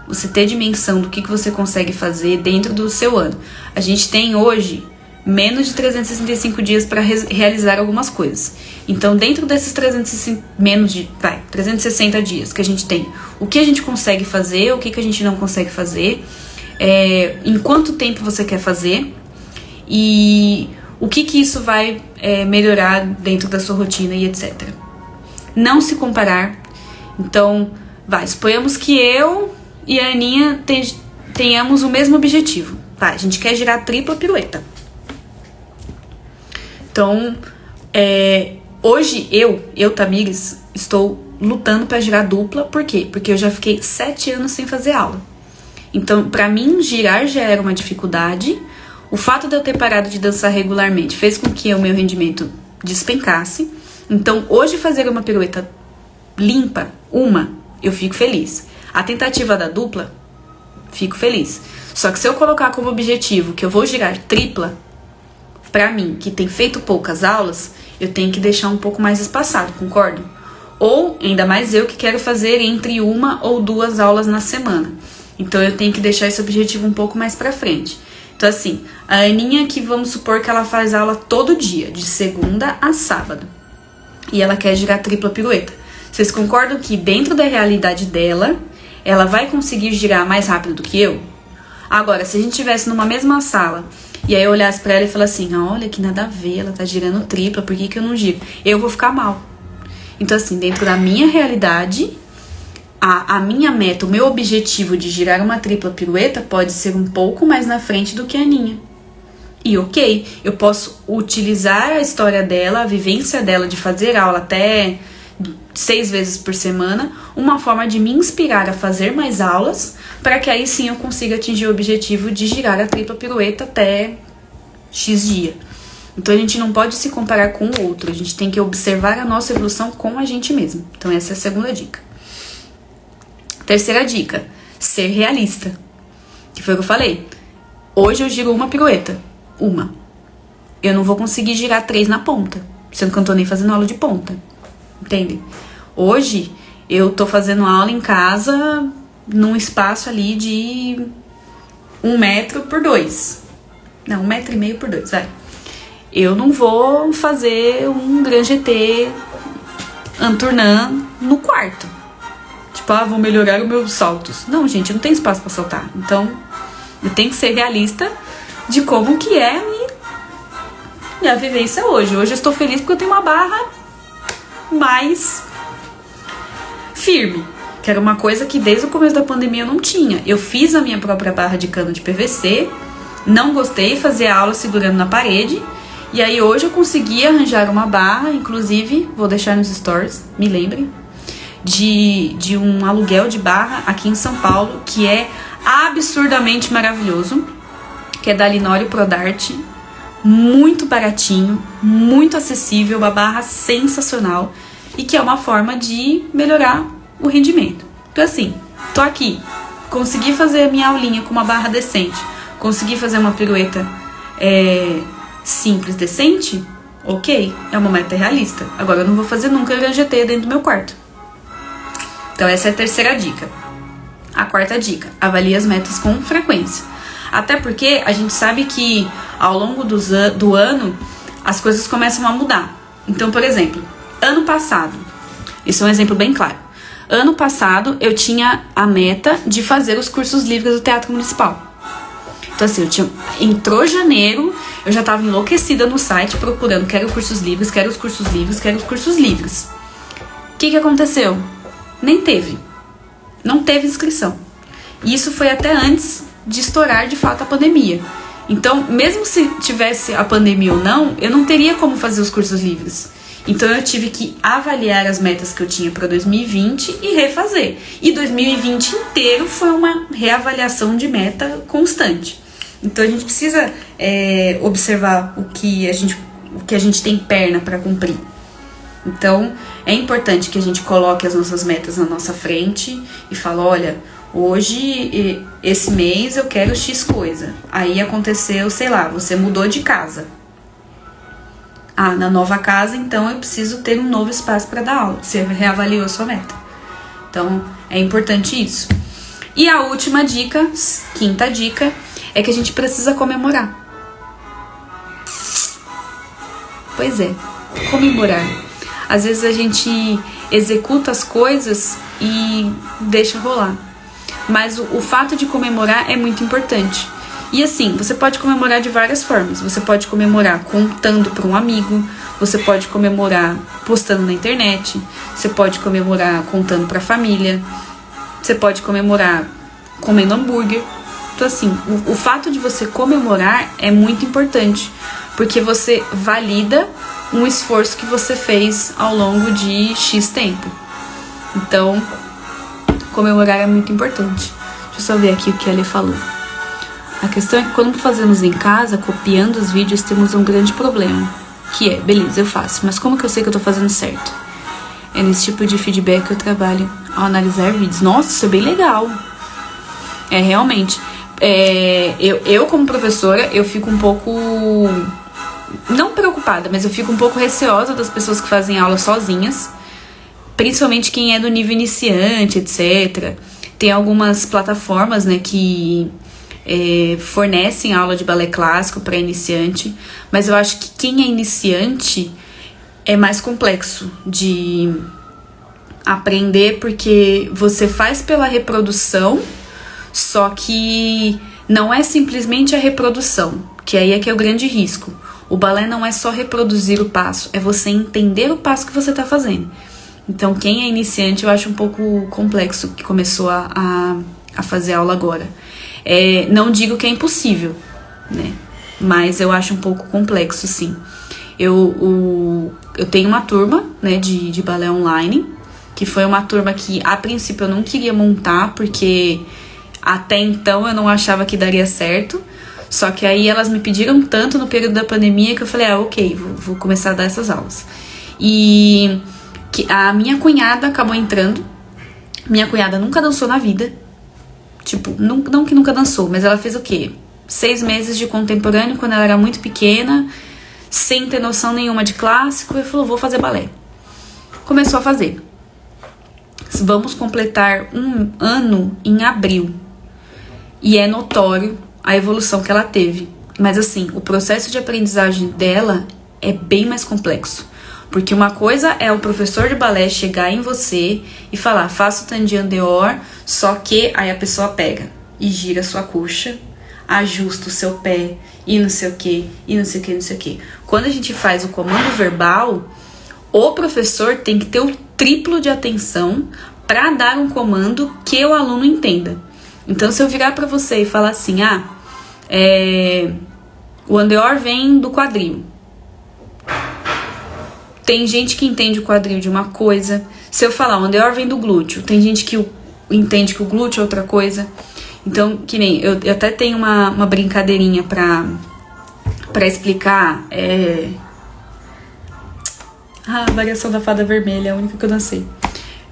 você ter dimensão do que, que você consegue fazer dentro do seu ano. A gente tem hoje menos de 365 dias para re realizar algumas coisas. Então, dentro desses 360, menos de vai, 360 dias que a gente tem, o que a gente consegue fazer, o que, que a gente não consegue fazer, é, em quanto tempo você quer fazer e o que, que isso vai é, melhorar dentro da sua rotina e etc. Não se comparar. Então, vai, suponhamos que eu e a Aninha tenhamos o mesmo objetivo. Vai, a gente quer girar tripla pirueta. Então, é, hoje eu, eu, Tamires, estou lutando para girar dupla. Por quê? Porque eu já fiquei sete anos sem fazer aula. Então, para mim, girar já era uma dificuldade. O fato de eu ter parado de dançar regularmente fez com que o meu rendimento despencasse. Então, hoje fazer uma pirueta limpa, uma, eu fico feliz. A tentativa da dupla, fico feliz. Só que se eu colocar como objetivo que eu vou girar tripla, para mim, que tem feito poucas aulas, eu tenho que deixar um pouco mais espaçado, concordo? Ou ainda mais eu que quero fazer entre uma ou duas aulas na semana. Então eu tenho que deixar esse objetivo um pouco mais para frente. Então, assim, a Aninha que vamos supor que ela faz aula todo dia, de segunda a sábado. E ela quer girar tripla pirueta. Vocês concordam que dentro da realidade dela, ela vai conseguir girar mais rápido do que eu? Agora, se a gente tivesse numa mesma sala e aí eu olhasse pra ela e falasse assim: olha, que nada a ver, ela tá girando tripla, por que, que eu não giro? Eu vou ficar mal. Então, assim, dentro da minha realidade, a, a minha meta, o meu objetivo de girar uma tripla pirueta pode ser um pouco mais na frente do que a Aninha. E ok, eu posso utilizar a história dela, a vivência dela de fazer aula até seis vezes por semana, uma forma de me inspirar a fazer mais aulas, para que aí sim eu consiga atingir o objetivo de girar a tripla pirueta até X dia. Então a gente não pode se comparar com o outro, a gente tem que observar a nossa evolução com a gente mesmo. Então essa é a segunda dica. Terceira dica: ser realista. Que foi o que eu falei. Hoje eu giro uma pirueta. Uma. Eu não vou conseguir girar três na ponta. Sendo que eu não tô nem fazendo aula de ponta. Entende? Hoje eu tô fazendo aula em casa num espaço ali de um metro por dois. Não, um metro e meio por dois, vai. Eu não vou fazer um grande GT anturnando no quarto tipo, ah, vou melhorar os meus saltos. Não, gente, não tem espaço para saltar. Então, tenho que ser realista de como que é minha vivência hoje. Hoje eu estou feliz porque eu tenho uma barra mais firme. Que era uma coisa que desde o começo da pandemia eu não tinha. Eu fiz a minha própria barra de cano de PVC, não gostei, fazia aula segurando na parede. E aí hoje eu consegui arranjar uma barra, inclusive, vou deixar nos stories, me lembrem, de, de um aluguel de barra aqui em São Paulo, que é absurdamente maravilhoso, que é da Linório Prodarte, muito baratinho, muito acessível, uma barra sensacional e que é uma forma de melhorar o rendimento. Então assim, tô aqui, consegui fazer a minha aulinha com uma barra decente, consegui fazer uma pirueta é, simples, decente, ok, é uma meta realista. Agora eu não vou fazer nunca GT dentro do meu quarto. Então, essa é a terceira dica. A quarta dica: avalie as metas com frequência. Até porque a gente sabe que ao longo do, do ano as coisas começam a mudar. Então, por exemplo, ano passado, isso é um exemplo bem claro. Ano passado eu tinha a meta de fazer os cursos livres do Teatro Municipal. Então, assim, eu tinha, entrou janeiro, eu já estava enlouquecida no site procurando: quero cursos livres, quero os cursos livres, quero os cursos livres. O que, que aconteceu? Nem teve. Não teve inscrição. E isso foi até antes de estourar de fato a pandemia. Então, mesmo se tivesse a pandemia ou não, eu não teria como fazer os cursos livres. Então eu tive que avaliar as metas que eu tinha para 2020 e refazer. E 2020 inteiro foi uma reavaliação de meta constante. Então a gente precisa é, observar o que a gente, o que a gente tem perna para cumprir. Então, é importante que a gente coloque as nossas metas na nossa frente e fale, olha, hoje esse mês eu quero X coisa. Aí aconteceu, sei lá, você mudou de casa. Ah, na nova casa, então eu preciso ter um novo espaço para dar aula. Você reavaliou a sua meta. Então, é importante isso. E a última dica, quinta dica, é que a gente precisa comemorar. Pois é, comemorar. Às vezes a gente executa as coisas e deixa rolar. Mas o, o fato de comemorar é muito importante. E assim, você pode comemorar de várias formas. Você pode comemorar contando para um amigo, você pode comemorar postando na internet, você pode comemorar contando para a família, você pode comemorar comendo hambúrguer. Então assim, o, o fato de você comemorar é muito importante, porque você valida um esforço que você fez ao longo de X tempo. Então, comemorar é muito importante. Deixa eu só ver aqui o que ele falou. A questão é que quando fazemos em casa, copiando os vídeos, temos um grande problema. Que é, beleza, eu faço, mas como que eu sei que eu tô fazendo certo? É nesse tipo de feedback que eu trabalho ao analisar vídeos. Nossa, isso é bem legal. É, realmente. É, eu, eu, como professora, eu fico um pouco não preocupada, mas eu fico um pouco receosa das pessoas que fazem aula sozinhas, principalmente quem é do nível iniciante, etc. Tem algumas plataformas, né, que é, fornecem aula de balé clássico para iniciante, mas eu acho que quem é iniciante é mais complexo de aprender porque você faz pela reprodução, só que não é simplesmente a reprodução, que aí é que é o grande risco. O balé não é só reproduzir o passo, é você entender o passo que você está fazendo. Então, quem é iniciante, eu acho um pouco complexo que começou a, a, a fazer aula agora. É, não digo que é impossível, né? Mas eu acho um pouco complexo, sim. Eu, o, eu tenho uma turma né, de, de balé online, que foi uma turma que a princípio eu não queria montar, porque até então eu não achava que daria certo. Só que aí elas me pediram tanto no período da pandemia que eu falei, ah, ok, vou, vou começar a dar essas aulas. E que a minha cunhada acabou entrando. Minha cunhada nunca dançou na vida. Tipo, não, não que nunca dançou, mas ela fez o quê? Seis meses de contemporâneo quando ela era muito pequena, sem ter noção nenhuma de clássico, e falou: vou fazer balé. Começou a fazer. Vamos completar um ano em abril. E é notório a evolução que ela teve. Mas assim, o processo de aprendizagem dela é bem mais complexo. Porque uma coisa é o professor de balé chegar em você e falar, faça o Tandian Deor, só que aí a pessoa pega e gira sua coxa, ajusta o seu pé e não sei o que, e não sei o que, não sei o que. Quando a gente faz o comando verbal, o professor tem que ter o triplo de atenção para dar um comando que o aluno entenda. Então, se eu virar para você e falar assim, ah, é, o andeor vem do quadril. Tem gente que entende o quadril de uma coisa. Se eu falar, o andeor vem do glúteo, tem gente que entende que o glúteo é outra coisa. Então, que nem, eu, eu até tenho uma, uma brincadeirinha pra, pra explicar. É... Ah, a variação da fada vermelha, é a única que eu dancei.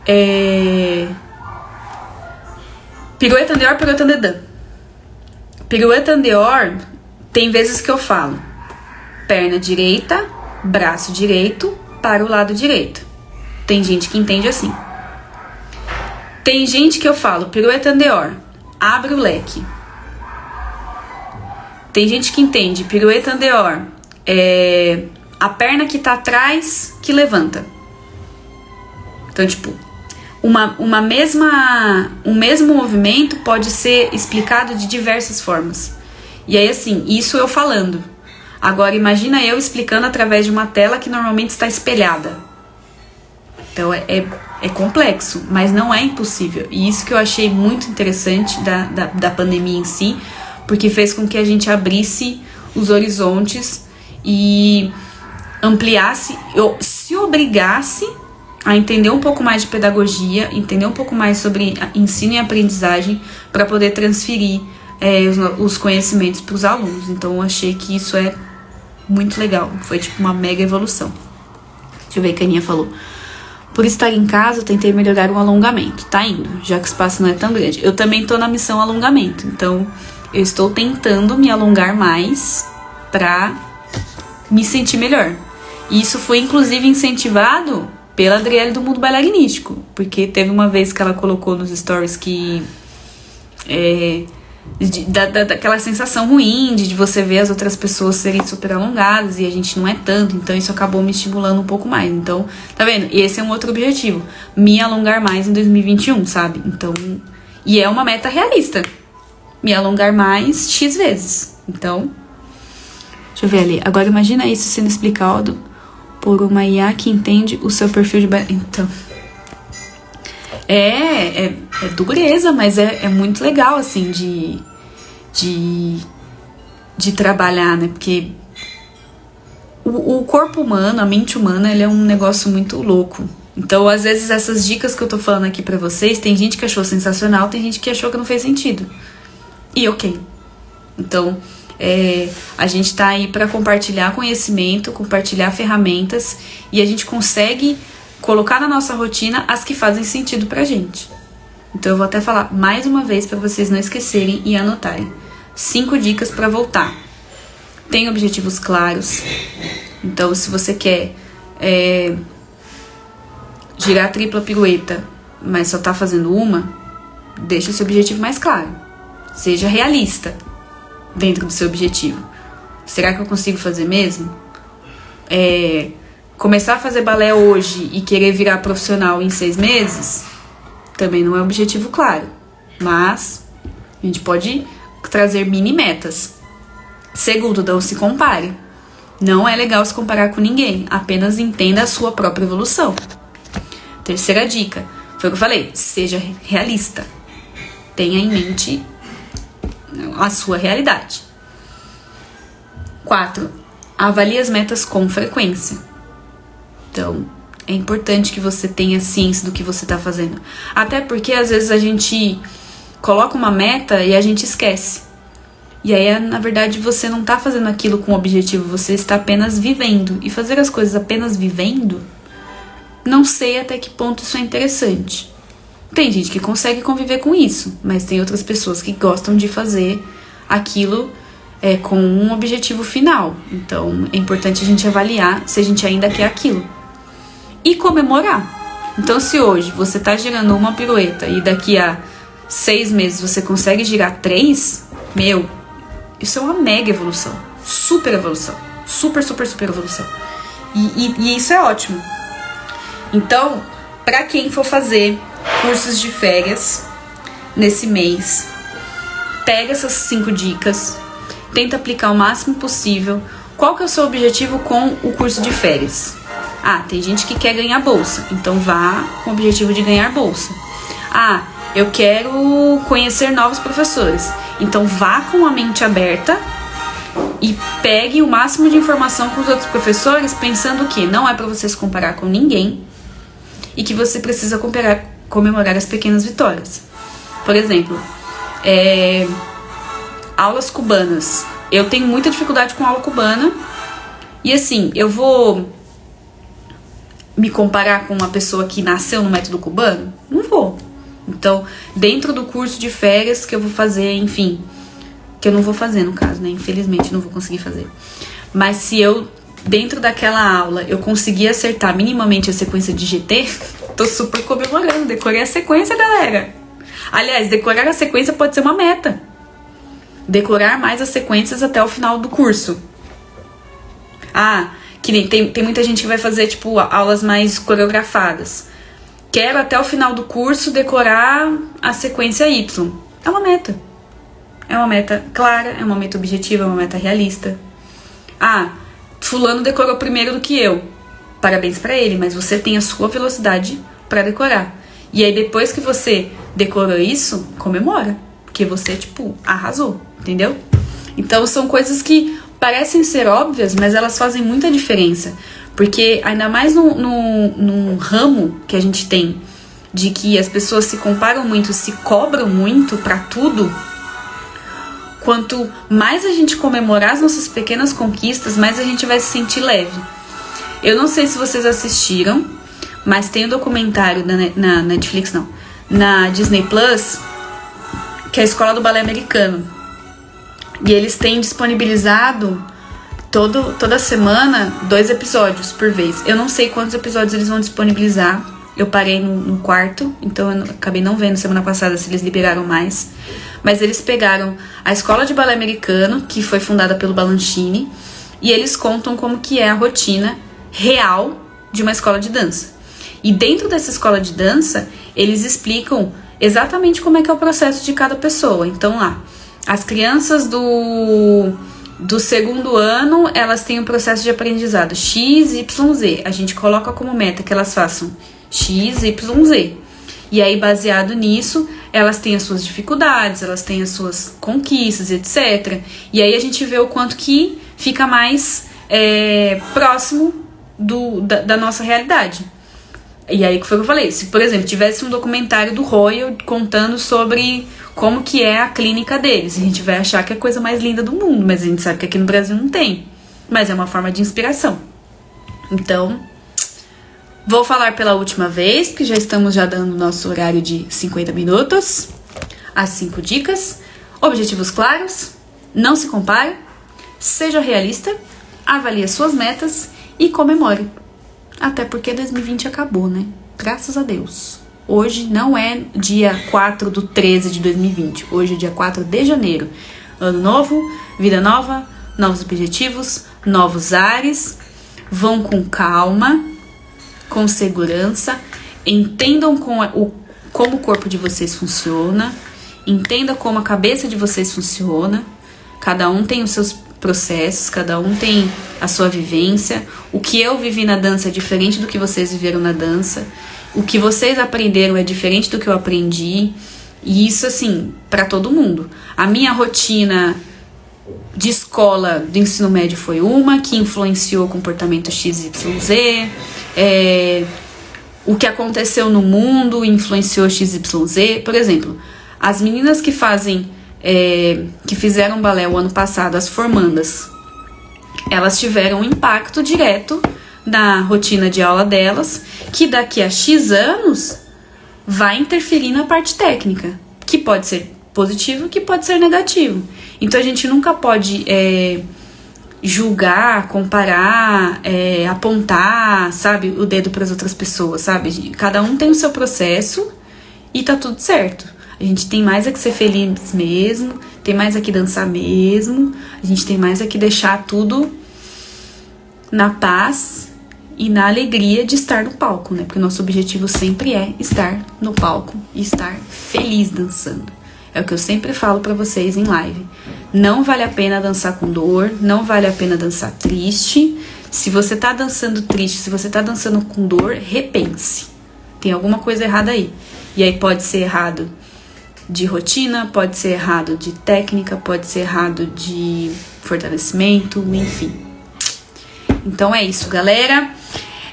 É... Pirueta andeor, pirueta andedã. Pirueta andeor, tem vezes que eu falo perna direita, braço direito, para o lado direito. Tem gente que entende assim. Tem gente que eu falo, pirueta andeor, abre o leque. Tem gente que entende, pirueta andeor, é a perna que tá atrás que levanta. Então, tipo, uma, uma mesma, um mesmo movimento pode ser explicado de diversas formas. E aí, assim, isso eu falando. Agora imagina eu explicando através de uma tela que normalmente está espelhada. Então é, é, é, complexo, mas não é impossível. E isso que eu achei muito interessante da, da, da pandemia em si, porque fez com que a gente abrisse os horizontes e ampliasse, se obrigasse a entender um pouco mais de pedagogia, entender um pouco mais sobre ensino e aprendizagem para poder transferir é, os, os conhecimentos para os alunos. Então eu achei que isso é muito legal. Foi tipo uma mega evolução. Deixa eu ver o que a Aninha falou. Por estar em casa, eu tentei melhorar o alongamento. Tá indo, já que o espaço não é tão grande. Eu também tô na missão alongamento. Então, eu estou tentando me alongar mais pra me sentir melhor. E isso foi inclusive incentivado pela Adriele do Mundo Bailarinístico. Porque teve uma vez que ela colocou nos stories que. É, de, da, da, daquela sensação ruim de, de você ver as outras pessoas serem super alongadas e a gente não é tanto, então isso acabou me estimulando um pouco mais. Então, tá vendo? E esse é um outro objetivo, me alongar mais em 2021, sabe? Então, e é uma meta realista, me alongar mais X vezes. Então, deixa eu ver ali. Agora imagina isso sendo explicado por uma IA que entende o seu perfil de. Então. É, é, é dureza, mas é, é muito legal, assim, de, de, de trabalhar, né? Porque o, o corpo humano, a mente humana, ele é um negócio muito louco. Então, às vezes, essas dicas que eu tô falando aqui pra vocês, tem gente que achou sensacional, tem gente que achou que não fez sentido. E ok. Então, é, a gente tá aí para compartilhar conhecimento, compartilhar ferramentas e a gente consegue colocar na nossa rotina as que fazem sentido pra gente. Então eu vou até falar mais uma vez para vocês não esquecerem e anotarem. Cinco dicas para voltar. Tem objetivos claros. Então, se você quer é, girar a tripla pirueta, mas só tá fazendo uma, deixa esse objetivo mais claro. Seja realista dentro do seu objetivo. Será que eu consigo fazer mesmo? É, começar a fazer balé hoje e querer virar profissional em seis meses também não é um objetivo claro. Mas a gente pode trazer mini metas. Segundo, não se compare. Não é legal se comparar com ninguém, apenas entenda a sua própria evolução. Terceira dica, foi o que eu falei, seja realista. Tenha em mente a sua realidade. 4. Avalie as metas com frequência. Então, é importante que você tenha ciência do que você está fazendo. Até porque às vezes a gente coloca uma meta e a gente esquece. E aí, na verdade, você não está fazendo aquilo com objetivo, você está apenas vivendo. E fazer as coisas apenas vivendo, não sei até que ponto isso é interessante. Tem gente que consegue conviver com isso, mas tem outras pessoas que gostam de fazer aquilo é, com um objetivo final. Então é importante a gente avaliar se a gente ainda quer aquilo. E comemorar. Então, se hoje você está girando uma pirueta e daqui a seis meses você consegue girar três, meu, isso é uma mega evolução. Super evolução. Super, super, super evolução. E, e, e isso é ótimo. Então, para quem for fazer cursos de férias nesse mês, pega essas cinco dicas, tenta aplicar o máximo possível. Qual que é o seu objetivo com o curso de férias? Ah, tem gente que quer ganhar bolsa, então vá com o objetivo de ganhar bolsa. Ah, eu quero conhecer novos professores. Então vá com a mente aberta e pegue o máximo de informação com os outros professores, pensando que não é para você se comparar com ninguém e que você precisa comparar, comemorar as pequenas vitórias. Por exemplo, é, aulas cubanas. Eu tenho muita dificuldade com aula cubana e assim, eu vou me comparar com uma pessoa que nasceu no método cubano? Não vou. Então, dentro do curso de férias que eu vou fazer, enfim, que eu não vou fazer no caso, né? Infelizmente não vou conseguir fazer. Mas se eu dentro daquela aula eu conseguir acertar minimamente a sequência de GT, tô super comemorando, decorei a sequência, galera. Aliás, decorar a sequência pode ser uma meta. Decorar mais as sequências até o final do curso. Ah, que nem tem, tem muita gente que vai fazer, tipo, aulas mais coreografadas. Quero até o final do curso decorar a sequência Y. É uma meta. É uma meta clara, é uma meta objetiva, é uma meta realista. Ah, fulano decorou primeiro do que eu. Parabéns para ele, mas você tem a sua velocidade para decorar. E aí depois que você decorou isso, comemora, porque você tipo arrasou, entendeu? Então são coisas que parecem ser óbvias, mas elas fazem muita diferença. Porque ainda mais no, no, no ramo que a gente tem de que as pessoas se comparam muito, se cobram muito para tudo, quanto mais a gente comemorar as nossas pequenas conquistas, mais a gente vai se sentir leve. Eu não sei se vocês assistiram, mas tem um documentário na, Netflix, não, na Disney Plus, que é a Escola do Balé Americano. E eles têm disponibilizado todo, toda semana dois episódios por vez. Eu não sei quantos episódios eles vão disponibilizar. Eu parei no, no quarto, então eu acabei não vendo semana passada se eles liberaram mais. Mas eles pegaram a escola de balé americano, que foi fundada pelo Balanchine, e eles contam como que é a rotina real de uma escola de dança. E dentro dessa escola de dança, eles explicam exatamente como é que é o processo de cada pessoa. Então lá, as crianças do do segundo ano, elas têm um processo de aprendizado X, Y, Z. A gente coloca como meta que elas façam X, Y, Z. E aí, baseado nisso, elas têm as suas dificuldades, elas têm as suas conquistas, etc. E aí a gente vê o quanto que fica mais é, próximo do, da, da, nossa realidade. E aí que foi que eu falei. Se, por exemplo, tivesse um documentário do Royal contando sobre como que é a clínica deles. A gente vai achar que é a coisa mais linda do mundo, mas a gente sabe que aqui no Brasil não tem. Mas é uma forma de inspiração. Então, vou falar pela última vez, porque já estamos já dando nosso horário de 50 minutos. As cinco dicas. Objetivos claros, não se compare, seja realista, avalie as suas metas e comemore. Até porque 2020 acabou, né? Graças a Deus. Hoje não é dia 4 do 13 de 2020. Hoje é dia 4 de janeiro. Ano novo, vida nova, novos objetivos, novos ares. Vão com calma, com segurança. Entendam com o, como o corpo de vocês funciona. Entenda como a cabeça de vocês funciona. Cada um tem os seus processos, cada um tem a sua vivência. O que eu vivi na dança é diferente do que vocês viveram na dança. O que vocês aprenderam é diferente do que eu aprendi. E isso, assim, para todo mundo. A minha rotina de escola do ensino médio foi uma que influenciou o comportamento XYZ. É, o que aconteceu no mundo influenciou XYZ. Por exemplo, as meninas que fazem é, que fizeram balé o ano passado, as formandas, elas tiveram um impacto direto na rotina de aula delas, que daqui a X anos vai interferir na parte técnica, que pode ser positivo, que pode ser negativo. Então a gente nunca pode é, julgar, comparar, é, apontar, sabe, o dedo para as outras pessoas, sabe? Cada um tem o seu processo e tá tudo certo. A gente tem mais a que ser feliz mesmo, tem mais a que dançar mesmo, a gente tem mais a que deixar tudo na paz e na alegria de estar no palco, né? Porque o nosso objetivo sempre é estar no palco e estar feliz dançando. É o que eu sempre falo para vocês em live. Não vale a pena dançar com dor, não vale a pena dançar triste. Se você tá dançando triste, se você tá dançando com dor, repense. Tem alguma coisa errada aí. E aí pode ser errado de rotina, pode ser errado de técnica, pode ser errado de fortalecimento, enfim. Então é isso, galera.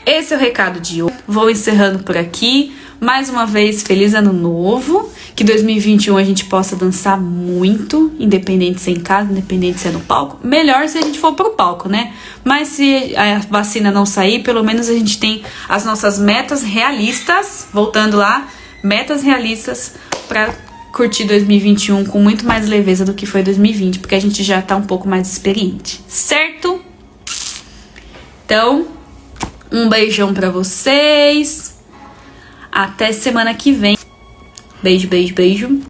Esse é o recado de hoje. Vou encerrando por aqui. Mais uma vez, feliz ano novo. Que 2021 a gente possa dançar muito, independente se é em casa, independente se é no palco. Melhor se a gente for pro palco, né? Mas se a vacina não sair, pelo menos a gente tem as nossas metas realistas. Voltando lá, metas realistas para curtir 2021 com muito mais leveza do que foi 2020, porque a gente já tá um pouco mais experiente, certo? Então, um beijão para vocês. Até semana que vem. Beijo, beijo, beijo.